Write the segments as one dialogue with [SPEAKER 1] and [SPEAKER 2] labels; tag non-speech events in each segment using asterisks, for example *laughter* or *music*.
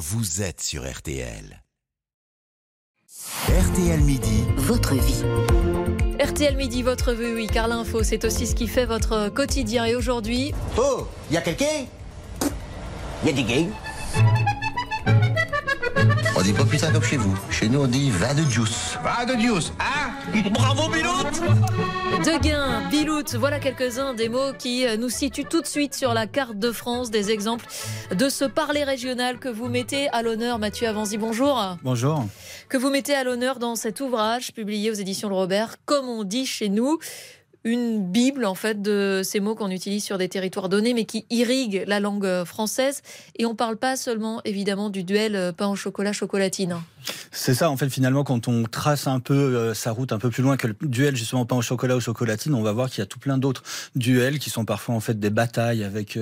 [SPEAKER 1] vous êtes sur RTL. RTL Midi,
[SPEAKER 2] votre vie.
[SPEAKER 3] RTL Midi, votre vie, oui, car l'info, c'est aussi ce qui fait votre quotidien. Et aujourd'hui,
[SPEAKER 4] Oh, y a quelqu'un? Y a des gays? On dit pas putain comme chez vous. Chez nous, on dit va de juice. Va de juice, hein Bravo, Biloute
[SPEAKER 3] Deguin, Bilout, voilà quelques-uns des mots qui euh, nous situent tout de suite sur la carte de France, des exemples de ce parler régional que vous mettez à l'honneur. Mathieu Avanzi, bonjour.
[SPEAKER 5] Bonjour.
[SPEAKER 3] Que vous mettez à l'honneur dans cet ouvrage publié aux éditions de Robert, comme on dit chez nous une bible en fait de ces mots qu'on utilise sur des territoires donnés mais qui irriguent la langue euh, française et on parle pas seulement évidemment du duel euh, pain au chocolat chocolatine.
[SPEAKER 5] C'est ça, en fait, finalement, quand on trace un peu euh, sa route un peu plus loin que le duel justement pain au chocolat ou chocolatine, on va voir qu'il y a tout plein d'autres duels qui sont parfois en fait des batailles avec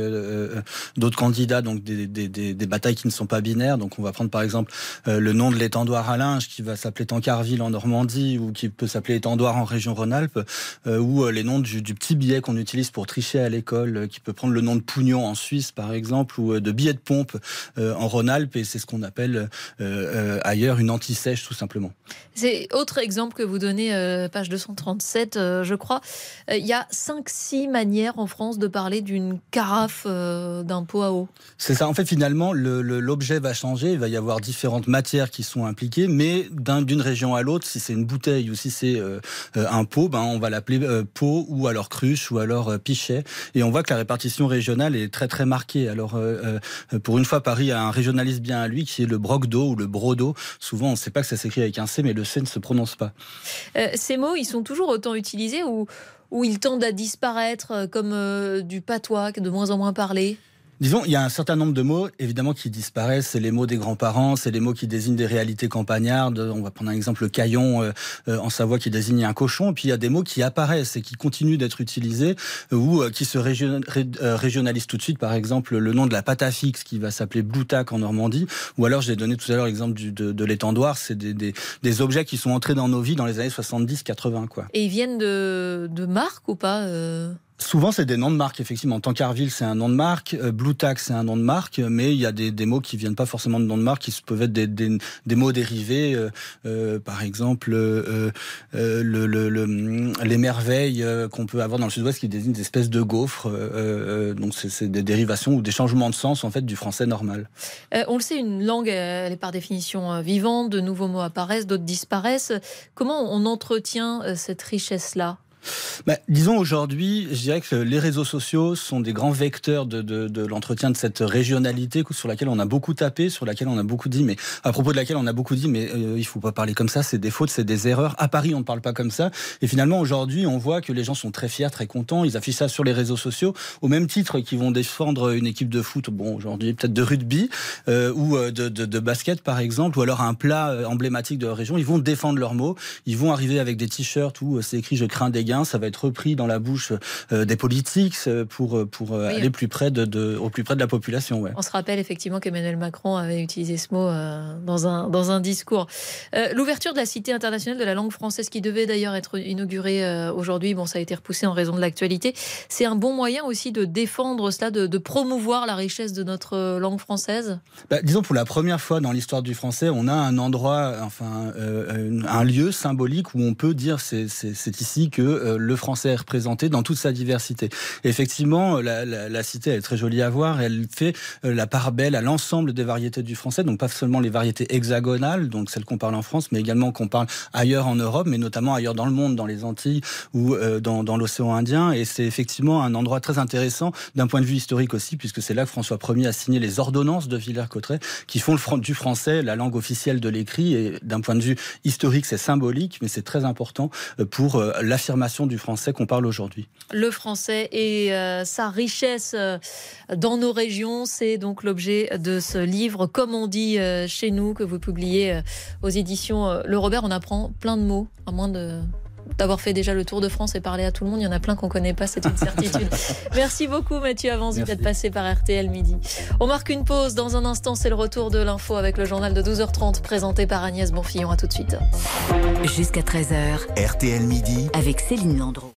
[SPEAKER 5] d'autres candidats, donc des, batailles qui ne sont pas binaires. Donc on va prendre par exemple le nom de l'étendoir à linge qui va s'appeler Tancarville en Normandie ou qui peut s'appeler étendoir en région Rhône-Alpes, ou les noms du, du petit billet qu'on utilise pour tricher à l'école, qui peut prendre le nom de Pougnon en Suisse par exemple, ou de billet de pompe en Rhône-Alpes, et c'est ce qu'on appelle ailleurs une anti-sèche tout simplement.
[SPEAKER 3] C'est autre exemple que vous donnez, euh, page 237, euh, je crois. Il euh, y a 5-6 manières en France de parler d'une carafe euh, d'un pot à eau.
[SPEAKER 5] C'est ça. En fait, finalement, l'objet va changer. Il va y avoir différentes matières qui sont impliquées, mais d'une région à l'autre, si c'est une bouteille ou si c'est euh, un pot, ben, on va l'appeler ou alors cruche ou alors pichet. Et on voit que la répartition régionale est très très marquée. Alors, pour une fois, Paris a un régionaliste bien à lui qui est le broc d'eau ou le brodo. Souvent, on ne sait pas que ça s'écrit avec un C, mais le C ne se prononce pas.
[SPEAKER 3] Euh, ces mots, ils sont toujours autant utilisés ou, ils tendent à disparaître comme euh, du patois, de moins en moins parlé?
[SPEAKER 5] Disons, il y a un certain nombre de mots, évidemment, qui disparaissent. C'est les mots des grands-parents, c'est les mots qui désignent des réalités campagnardes. On va prendre un exemple, le caillon euh, euh, en Savoie qui désigne un cochon. Et puis il y a des mots qui apparaissent et qui continuent d'être utilisés ou euh, qui se région, ré, euh, régionalisent tout de suite. Par exemple, le nom de la pâte à fixe qui va s'appeler Bloutac en Normandie. Ou alors, j'ai donné tout à l'heure l'exemple de, de l'étendoir. C'est des, des, des, objets qui sont entrés dans nos vies dans les années 70-80. Quoi.
[SPEAKER 3] Et ils viennent de, de marques ou pas euh?
[SPEAKER 5] Souvent, c'est des noms de marque, effectivement. Tancarville, c'est un nom de marque. Euh, Blue Tack, c'est un nom de marque. Mais il y a des, mots qui viennent pas forcément de noms de marque, qui peuvent être des, mots dérivés. Euh, euh, par exemple, le, le, le, les merveilles qu'on peut avoir dans le sud-ouest qui désignent des espèces de gaufres. donc, c'est des dérivations ou des changements de sens, en fait, du français normal.
[SPEAKER 3] on le sait, une langue, elle est par définition vivante. De nouveaux mots apparaissent, d'autres disparaissent. Comment on entretient cette richesse-là?
[SPEAKER 5] Bah, disons aujourd'hui, je dirais que les réseaux sociaux sont des grands vecteurs de, l'entretien de cette régionalité sur laquelle on a beaucoup tapé, sur laquelle on a beaucoup dit, mais à propos de laquelle on a beaucoup dit, mais euh, il faut pas parler comme ça, c'est des fautes, c'est des erreurs. À Paris, on ne parle pas comme ça. Et finalement, aujourd'hui, on voit que les gens sont très fiers, très contents. Ils affichent ça sur les réseaux sociaux, au même titre qu'ils vont défendre une équipe de foot, bon aujourd'hui peut-être de rugby euh, ou de, de, de, basket par exemple, ou alors un plat euh, emblématique de leur région. Ils vont défendre leurs mots. Ils vont arriver avec des t-shirts où c'est écrit "Je crains des gains", ça va être repris dans la bouche euh, des politiques pour pour oui, aller plus près de, de, au plus près de la population. Ouais.
[SPEAKER 3] On se rappelle effectivement qu'Emmanuel Macron avait utilisé ce mot euh, dans un dans un discours. Euh, L'ouverture de la Cité internationale de la langue française, qui devait d'ailleurs être inaugurée euh, aujourd'hui, bon, ça a été repoussé en raison de l'actualité. C'est un bon moyen aussi de défendre cela, de, de, promouvoir la richesse de notre langue française?
[SPEAKER 5] Bah, disons pour la première fois dans l'histoire du français, on a un endroit, enfin un lieu symbolique où on peut dire c'est ici que le français est représenté dans toute sa diversité. Effectivement, la, la, cité est très jolie à voir. Elle fait euh, la part belle à l'ensemble des variétés du français, donc pas seulement les variétés hexagonales, donc celles qu'on parle en France, mais également qu'on parle ailleurs en Europe, mais notamment ailleurs dans le monde, dans les Antilles ou euh, dans, l'océan Indien. Et c'est effectivement un endroit très intéressant d'un point de vue historique aussi, puisque c'est là que François Ier a signé les ordonnances de Villers-Cotterêts, qui font du français la langue officielle de l'écrit. Et d'un point de vue historique, c'est symbolique, mais c'est très important euh, pour l'affirmation du français qu'on parle aujourd'hui.
[SPEAKER 3] Le français et euh, sa richesse euh, dans nos régions, c'est donc l'objet de ce livre, comme on dit euh, chez nous, que vous publiez aux éditions Le Robert. On apprend plein de mots, à moins de d'avoir fait déjà le tour de France et parler à tout le monde. Il y en a plein qu'on ne connaît pas, c'est une certitude. *laughs* Merci beaucoup Mathieu Avanzi d'être passé par RTL Midi. On marque une pause. Dans un instant, c'est le retour de l'info avec le journal de 12h30 présenté par Agnès Bonfillon. À tout de suite.
[SPEAKER 2] Jusqu'à 13h.
[SPEAKER 1] RTL Midi.
[SPEAKER 2] Avec Céline Landreau.